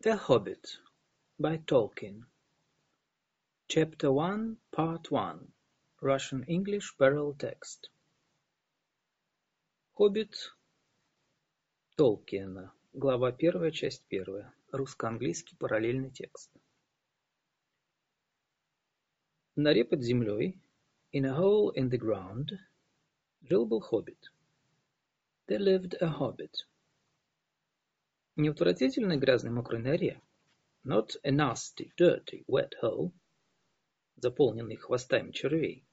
The Hobbit by Tolkien Chapter 1 Part 1 Russian English Barrel Text Хоббит Толкиена. Глава 1, часть 1. Русско-английский параллельный текст. В норе под землей, in a hole in the ground, жил был хоббит. There lived a hobbit. Не в отвратительной грязной мокрой норе, not a nasty, dirty, wet hole, заполненный хвостами червей,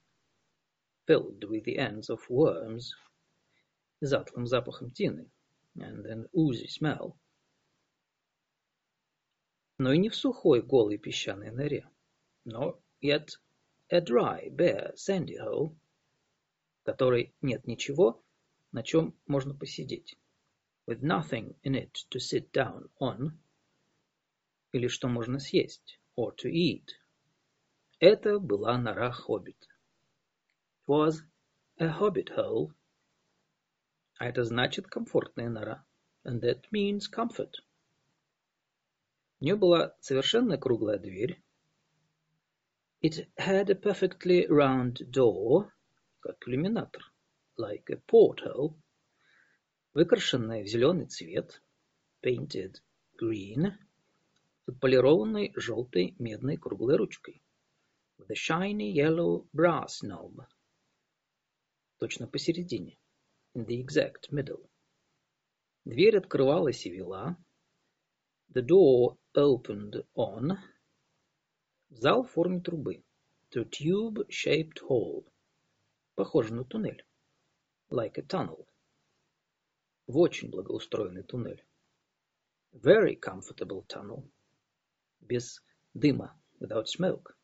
filled with the ends of worms, затхлым запахом тины, and an oozy smell, но и не в сухой, голой песчаной норе, но yet a dry, bare, sandy hole, в которой нет ничего, на чем можно посидеть with nothing in it to sit down on, или что можно съесть, or to eat. Это была нора Хоббит. It was a hobbit hole. А это значит комфортная нора. And that means comfort. У нее была совершенно круглая дверь. It had a perfectly round door, как иллюминатор, like a porthole выкрашенная в зеленый цвет (painted green) с отполированной желтой медной круглой ручкой with a shiny yellow brass knob точно посередине in the exact middle. Дверь открывалась и вела. The door opened on. Зал в форме трубы. To tube-shaped hall. Похоже на туннель. Like a tunnel в очень благоустроенный туннель. Very comfortable tunnel. Без дыма, without smoke.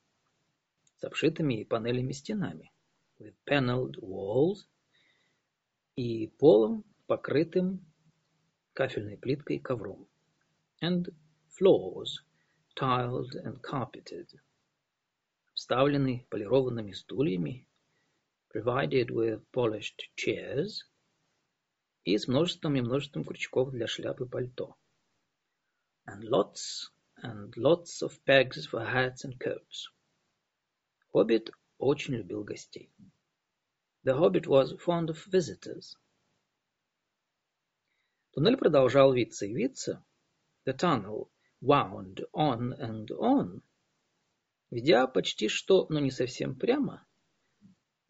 С обшитыми панелями стенами. With paneled walls. И полом, покрытым кафельной плиткой ковром. And floors, tiled and carpeted. Обставленный полированными стульями. Provided with polished chairs и с множеством и множеством крючков для шляп и пальто. And lots and lots of pegs for hats and coats. Хоббит очень любил гостей. The Hobbit was fond of visitors. Туннель продолжал виться и виться. The tunnel wound on and on, ведя почти что, но не совсем прямо.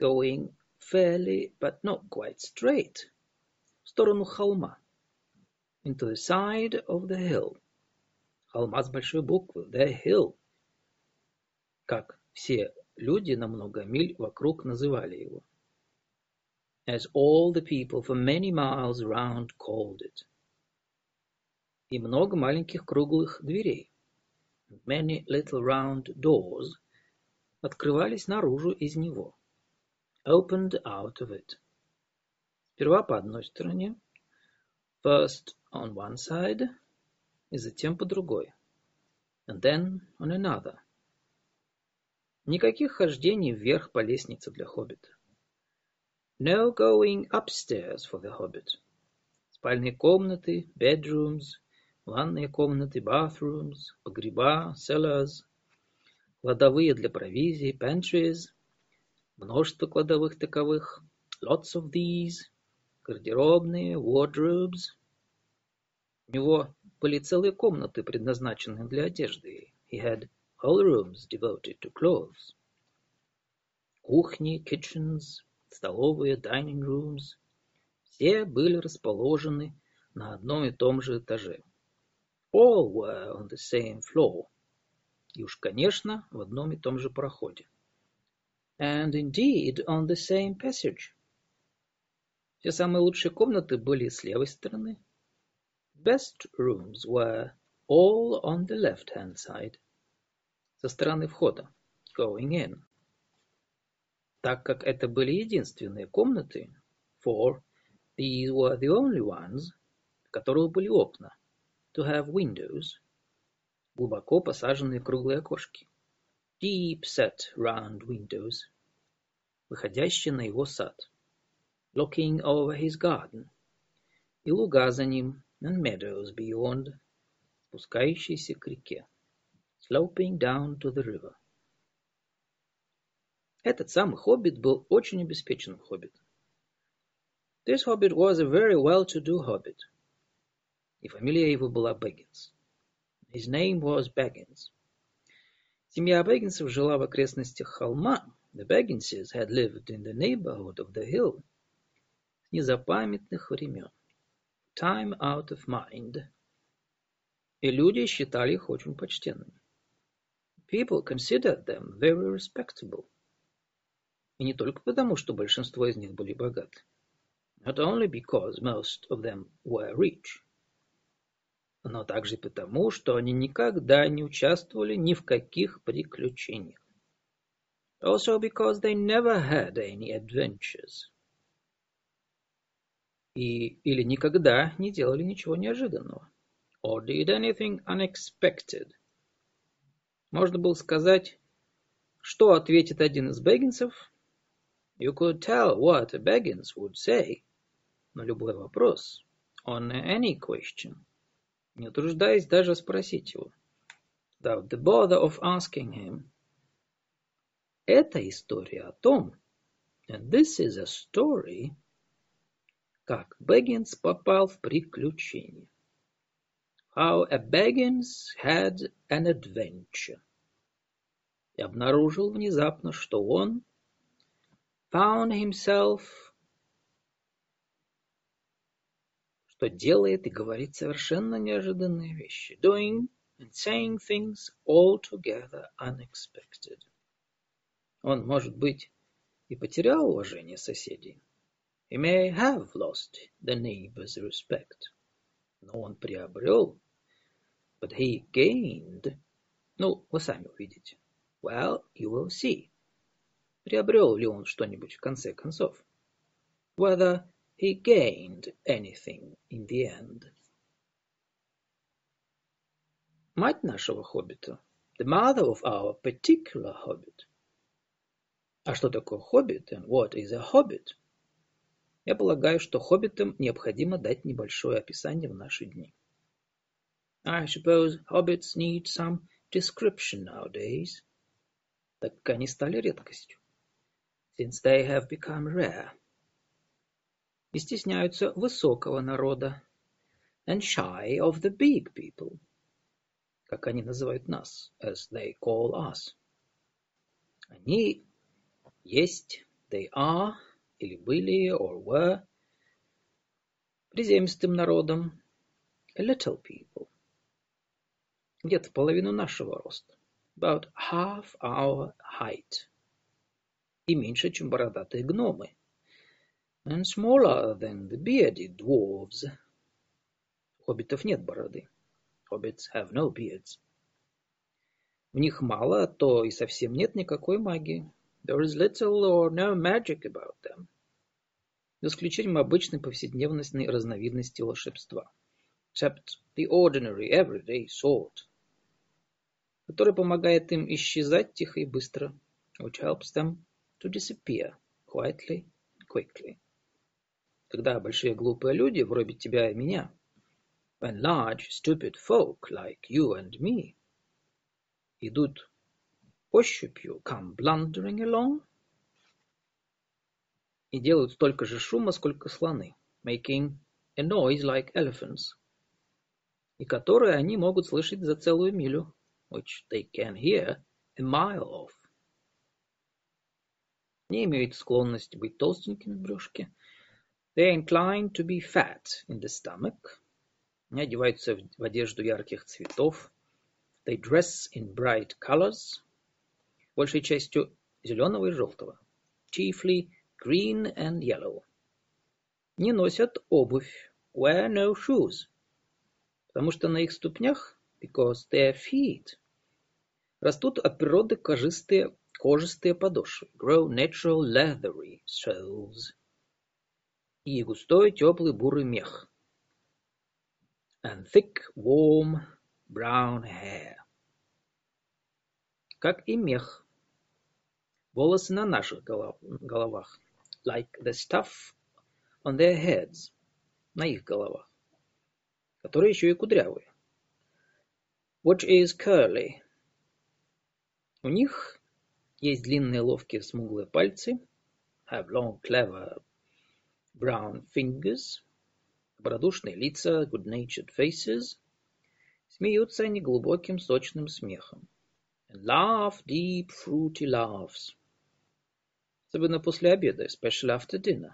Going fairly, but not quite straight сторону холма. Into the side of the hill. Холма с большой буквы. The hill. Как все люди на много миль вокруг называли его. As all the people for many miles around called it. И много маленьких круглых дверей. Many little round doors открывались наружу из него. Opened out of it. Сперва по одной стороне, first on one side, и затем по другой, and then on another. Никаких хождений вверх по лестнице для хоббита. No going upstairs for the hobbit. Спальные комнаты, bedrooms, ванные комнаты, bathrooms, погреба, cellars, кладовые для провизии, pantries, множество кладовых таковых, lots of these, гардеробные, wardrobes. У него были целые комнаты, предназначенные для одежды. He had whole rooms devoted to clothes. Кухни, kitchens, столовые, dining rooms. Все были расположены на одном и том же этаже. All were on the same floor. И уж, конечно, в одном и том же проходе. And indeed on the same passage. Все самые лучшие комнаты были с левой стороны. Best rooms were all on the left-hand side. Со стороны входа. Going in. Так как это были единственные комнаты, for these were the only ones, в которых были окна, to have windows, глубоко посаженные круглые окошки, deep set round windows, выходящие на его сад looking over his garden, и луга за ним, and meadows beyond, спускающийся к реке. Sloping down to the river. Этот самый хоббит был очень обеспеченным хоббитом. This hobbit was a very well-to-do hobbit. И фамилия его была Бэггинс. His name was Baggins. Семья Бэггинсов жила в окрестностях холма. The Bagginses had lived in the neighborhood of the hill с незапамятных времен. Time out of mind. И люди считали их очень почтенными. People considered them very respectable. И не только потому, что большинство из них были богаты. Not only because most of them were rich, но также потому, что они никогда не участвовали ни в каких приключениях. Also because they never had any adventures. И, или никогда не делали ничего неожиданного. Or did anything unexpected. Можно было сказать, что ответит один из бегинсов. You could tell what a Baggins would say на любой вопрос, on any question, не утруждаясь даже спросить его, without the bother of asking him. Это история о том, and this is a story, как Бэггинс попал в приключение. How a Baggins had an adventure. И обнаружил внезапно, что он found himself что делает и говорит совершенно неожиданные вещи. Doing and saying things altogether unexpected. Он, может быть, и потерял уважение соседей. He may have lost the neighbor's respect. Но он приобрел, but he gained. Ну, вы сами увидите. Well, you will see. Приобрел ли он что-нибудь в конце концов? Whether he gained anything in the end. Мать нашего хоббита, the mother of our particular hobbit. А что такое хоббит and what is a hobbit? Я полагаю, что хоббитам необходимо дать небольшое описание в наши дни. I suppose hobbits need some description nowadays, так как они стали редкостью, since they have become rare. И стесняются высокого народа, and shy of the big people, как они называют нас, as they call us. Они есть, they are, или были, or were, приземистым народом, little people, где-то половину нашего роста, about half our height, и меньше, чем бородатые гномы, and smaller than the bearded dwarves. Хоббитов нет бороды. Hobbits have no beards. В них мало, а то и совсем нет никакой магии. There is little or no magic about them. За исключением обычной повседневностной разновидности волшебства. Except the ordinary everyday sort. Который помогает им исчезать тихо и быстро. Which helps them to disappear quietly and quickly когда большие глупые люди, вроде тебя и меня, when large stupid folk like you and me идут ощупью, come blundering along, и делают столько же шума, сколько слоны, making a noise like elephants, и которые они могут слышать за целую милю, which they can hear a mile off. Не имеют склонность быть толстенькими в брюшке, They are inclined to be fat in the stomach. Они одеваются в одежду ярких цветов. They dress in bright colors. Большей частью зеленого и желтого. Chiefly green and yellow. Не носят обувь. Wear no shoes. Потому что на их ступнях, because their feet, растут от природы кожистые, кожистые подошвы. Grow natural leathery soles и густой теплый бурый мех. And thick, warm, brown hair. Как и мех. Волосы на наших головах. Like the stuff on their heads. На их головах. Которые еще и кудрявые. Which is curly. У них есть длинные ловкие смуглые пальцы, have long clever brown fingers, добродушные лица, good-natured faces, смеются они глубоким сочным смехом, and laugh deep fruity laughs, особенно после обеда, especially after dinner,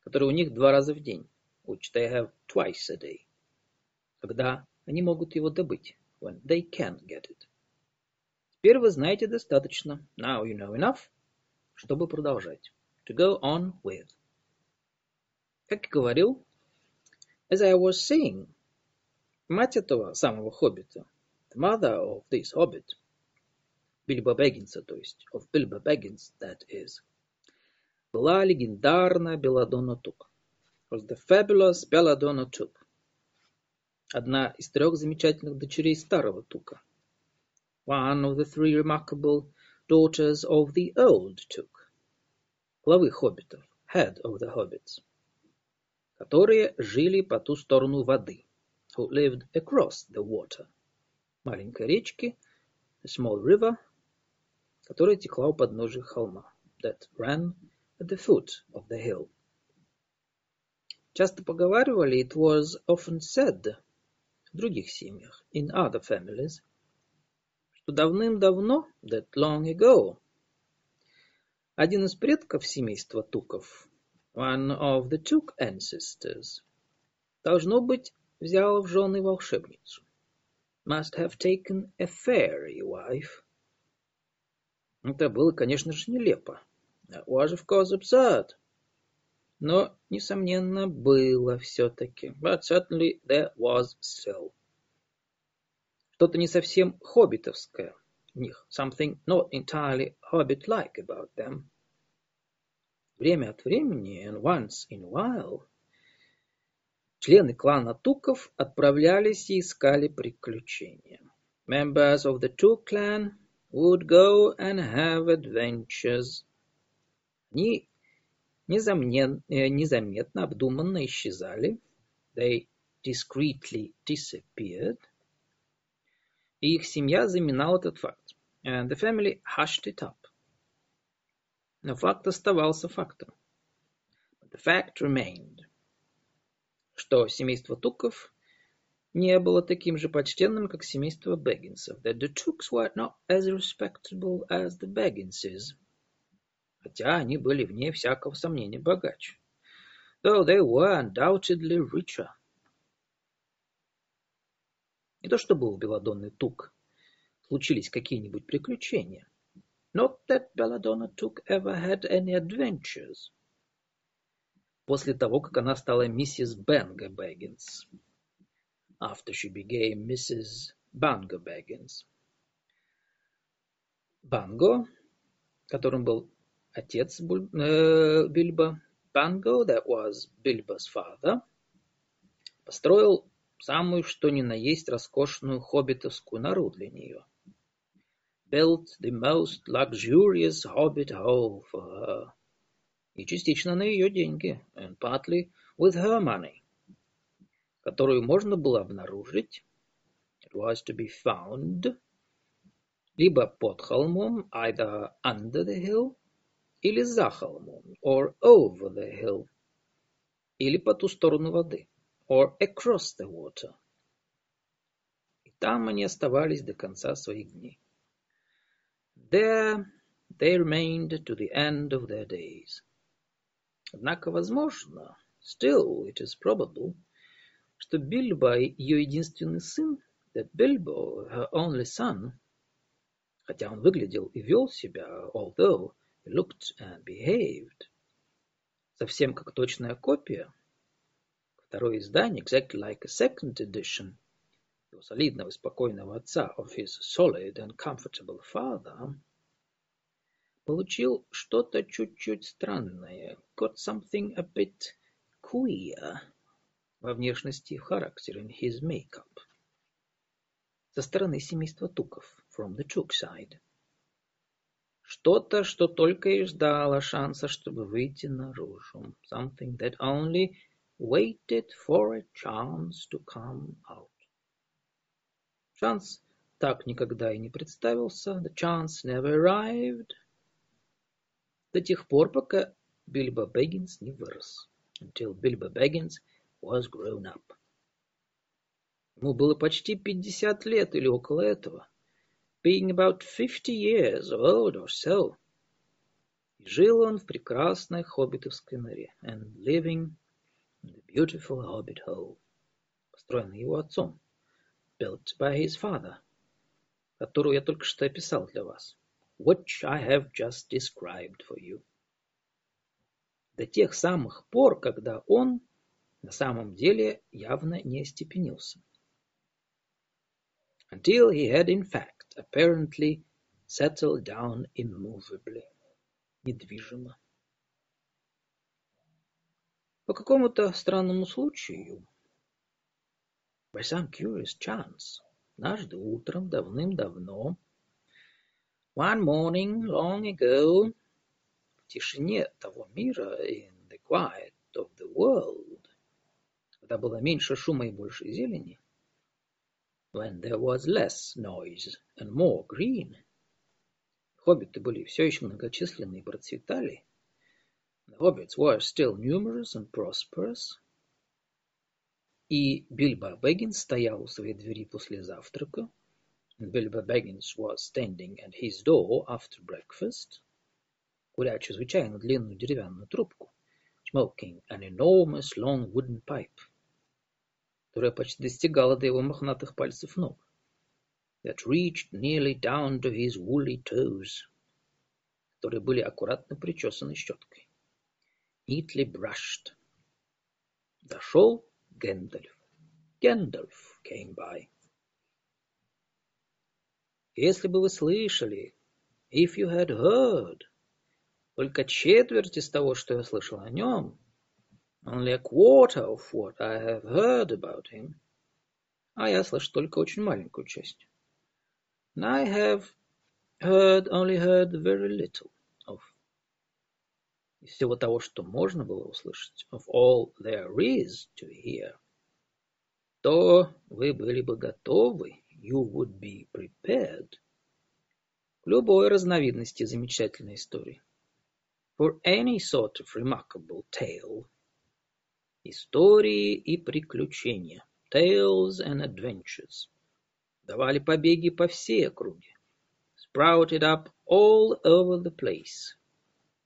который у них два раза в день, which they have twice a day, когда они могут его добыть, when they can get it. Теперь вы знаете достаточно, now you know enough, чтобы продолжать, to go on with. Как и говорил, as I was saying, мать этого самого хоббита, the mother of this hobbit, Бильбо Бэггинса, то есть, of Bilbo Baggins, that is, была легендарная Белладонна Тук. Was the fabulous Belladonna Тук. Одна из трех замечательных дочерей старого Тука. One of the three remarkable daughters of the old Тук. Главы хоббитов, head of the hobbits. которые жили по ту сторону воды, who lived across the water, маленькой речки, a small river, которая текла у подножия холма, that ran at the foot of the hill. Часто поговаривали, it was often said в других семьях, in other families, что давным-давно, that long ago, один из предков семейства Туков one of the Took ancestors, должно быть, взял в жены волшебницу. Must have taken a fairy wife. Это было, конечно же, нелепо. Was, of course, absurd. Но, несомненно, было все-таки. But certainly there was still. Что-то не совсем хоббитовское в них. Something not entirely hobbit-like about them. Время от времени, and once in a while, члены клана Туков отправлялись и искали приключения. Members of the Tuk clan would go and have adventures. Они незаметно, незаметно, обдуманно исчезали. They discreetly disappeared. И их семья заминала этот факт. And the family hushed it up. Но факт оставался фактом. But the fact remained, что семейство Туков не было таким же почтенным, как семейство Бэггинсов. The Tooks were not as respectable as the Bagginses. Хотя они были вне всякого сомнения богаче. Though they were undoubtedly richer. Не то чтобы у Беладонны Тук случились какие-нибудь приключения. Not that Belladonna Took ever had any adventures. После того, как она стала миссис Бенга Бэггинс. After she became Mrs. Bango Baggins. Банго, которым был отец э, Бильбо, Банго, that was Bilbo's father, построил самую что ни на есть роскошную хоббитовскую нору для нее – built the most luxurious hobbit hole for her. И частично на ее деньги, and partly with her money, которую можно было обнаружить, it was to be found, либо под холмом, either under the hill, или за холмом, or over the hill, или по ту сторону воды, or across the water. И там они оставались до конца своих дней. There they remained to the end of their days. Однако возможно, still it is probable, что Бильбо, ее единственный сын, that Bilbo, her only son, хотя он выглядел и вел себя, although he looked and behaved, совсем как точная копия, второе издание, exactly like a second edition, его солидного и спокойного отца, of his solid and comfortable father, получил что-то чуть-чуть странное, got something a bit queer во внешности характере, in his makeup, со стороны семейства Туков, from the Tuk side. Что-то, что только и ждало шанса, чтобы выйти наружу. Something that only waited for a chance to come out. Шанс так никогда и не представился. The chance never arrived. До тех пор, пока Бильбо Бэггинс не вырос. Until Bilbo Baggins was grown up. Ему было почти пятьдесят лет или около этого. Being about fifty years old or so. И жил он в прекрасной хоббитовской норе. And living in the beautiful hobbit hole. Построенной его отцом. Built by his father. Которую я только что описал для вас. Which I have just described for you. До тех самых пор, когда он на самом деле явно не остепенился. Until he had in fact apparently settled down immovably, недвижимо. По какому-то странному случаю, by some curious chance, однажды утром давным-давно, one morning long ago, в тишине того мира, in the quiet of the world, когда было меньше шума и больше зелени, when there was less noise and more green, хоббиты были все еще многочисленны и процветали, the hobbits were still numerous and prosperous, и Бильбо Бэггинс стоял у своей двери после завтрака, and Bilbo Baggins was standing at his door after breakfast, куря чрезвычайно длинную деревянную трубку, smoking an enormous long wooden pipe, которая почти достигала до его мохнатых пальцев ног, that reached nearly down to his woolly toes, которые были аккуратно причесаны щеткой, neatly brushed. Дошел Гэндальф. Гэндальф came by. Если бы вы слышали, if you had heard, только четверть из того, что я слышал о нем, only a quarter of what I have heard about him, а я слышу только очень маленькую часть. And I have heard, only heard very little of. Из всего того, что можно было услышать, of all there is to hear, то вы были бы готовы, you would be prepared, к любой разновидности замечательной истории. For any sort of remarkable tale – Истории и приключения (Tales and Adventures) давали побеги по всей округе, sprouted up all over the place,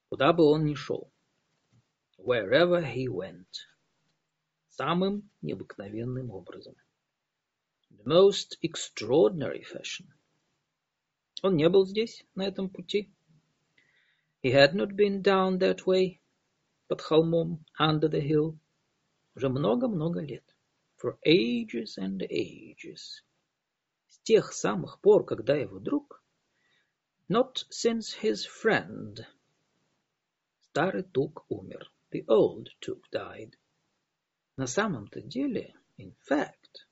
куда бы он ни шел, wherever he went, самым необыкновенным образом, the most extraordinary fashion. Он не был здесь, на этом пути. He had not been down that way, под холмом, under the hill, уже много-много лет. For ages and ages. С тех самых пор, когда его друг, not since his friend, старый тук умер, the old took died. На самом-то деле, in fact,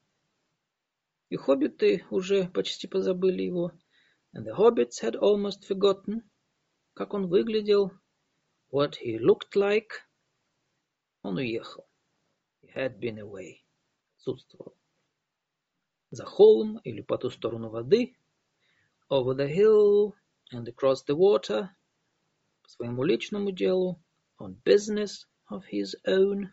и хоббиты уже почти позабыли его, and the hobbits had almost forgotten, как он выглядел, what he looked like, он уехал had been away, отсутствовал. За холм или по ту сторону воды, over the hill and across the water, по своему личному делу, on business of his own,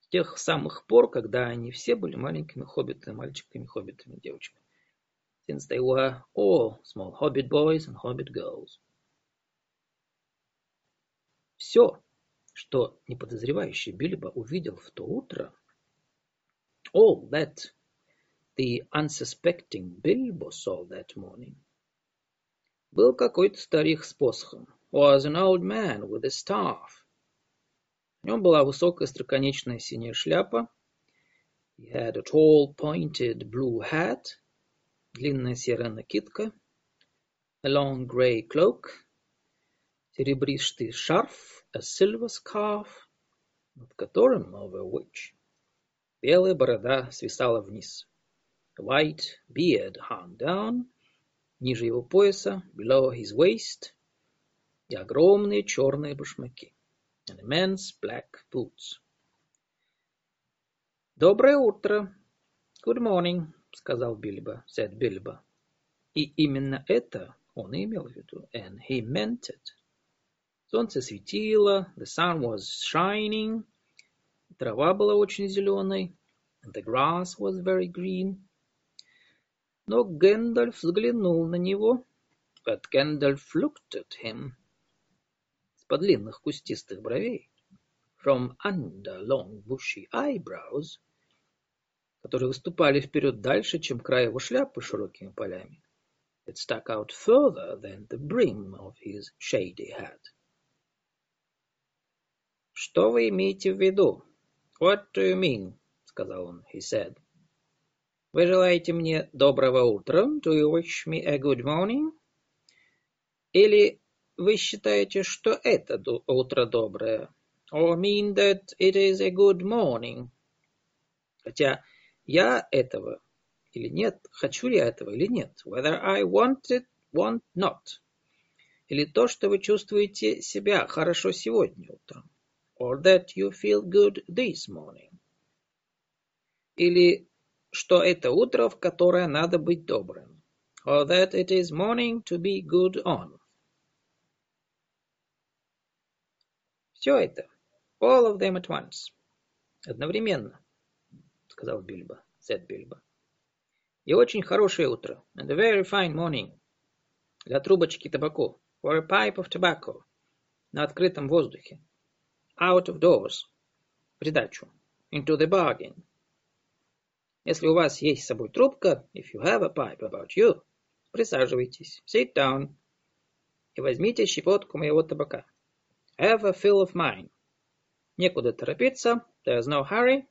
с тех самых пор, когда они все были маленькими хоббитами, мальчиками, хоббитами, девочками. Since they were all small hobbit boys and hobbit girls. Все, что неподозревающий Бильбо увидел в то утро, all that the unsuspecting Bilbo saw that morning, был какой-то старик с посохом, was an old man with a staff. У него была высокая строконечная синяя шляпа, he had a tall pointed blue hat, длинная серая накидка, a long grey cloak, серебристый шарф, a silver scarf, над которым, over which, белая борода свисала вниз. White beard hung down, ниже его пояса, below his waist, и огромные черные башмаки, and immense black boots. Доброе утро. Good morning. — сказал Бильбо, said Бильбо. И именно это он имел в виду. And he meant it. Солнце светило, the sun was shining, трава была очень зеленой, the grass was very green. Но Гэндальф взглянул на него, but Gandalf looked at him, с-под длинных кустистых бровей, from under long bushy eyebrows, которые выступали вперед дальше, чем край его шляпы широкими полями. It stuck out further than the brim of his shady hat. «Что вы имеете в виду?» «What do you mean?» — сказал он, he said. «Вы желаете мне доброго утра? Do you wish me a good morning?» Или вы считаете, что это утро доброе? Or mean that it is a good morning? Хотя я этого или нет, хочу ли я этого или нет. Whether I want it, want not. Или то, что вы чувствуете себя хорошо сегодня утром. Or that you feel good this morning. Или что это утро, в которое надо быть добрым. Or that it is morning to be good on. Все это. All of them at once. Одновременно, сказал Бильбо, said Бильбо. И очень хорошее утро. And a very fine morning. Для трубочки табаку. For a pipe of tobacco. На открытом воздухе. Out of doors. Придачу. Into the bargain. Если у вас есть с собой трубка, if you have a pipe about you, присаживайтесь, sit down, и возьмите щепотку моего табака. Have a fill of mine. Некуда торопиться. There's no hurry.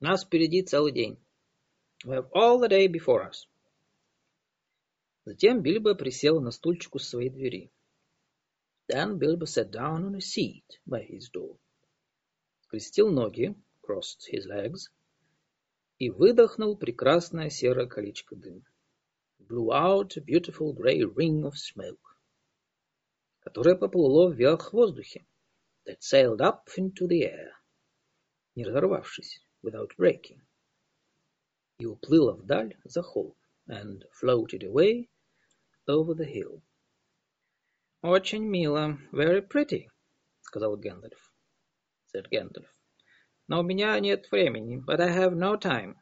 Нас впереди целый день. We have all the day before us. Затем Бильбо присел на стульчик у своей двери. Then Bilbo sat down on a seat by his door. Скрестил ноги, crossed his legs, и выдохнул прекрасное серое колечко дыма. Blew out a beautiful grey ring of smoke которое поплыло вверх в воздухе, that sailed up into the air, не разорвавшись, without breaking, и уплыло вдаль за холм, and floated away over the hill. «Очень мило, very pretty», — сказал Гэндальф, said Gandalf. «Но у меня нет времени, but I have no time»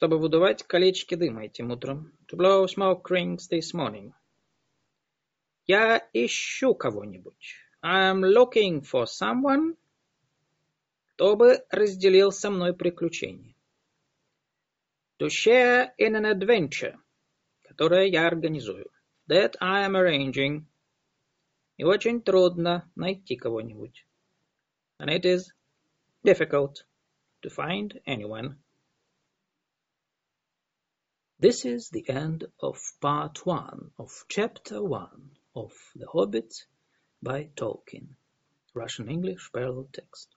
чтобы выдувать колечки дыма этим утром. To blow smoke rings this morning. Я ищу кого-нибудь. I'm looking for someone, кто бы разделил со мной приключение. To share in an adventure, которое я организую. That I am arranging. И очень трудно найти кого-нибудь. And it is difficult to find anyone. This is the end of part one of chapter one of The Hobbit by Tolkien. Russian-English parallel text.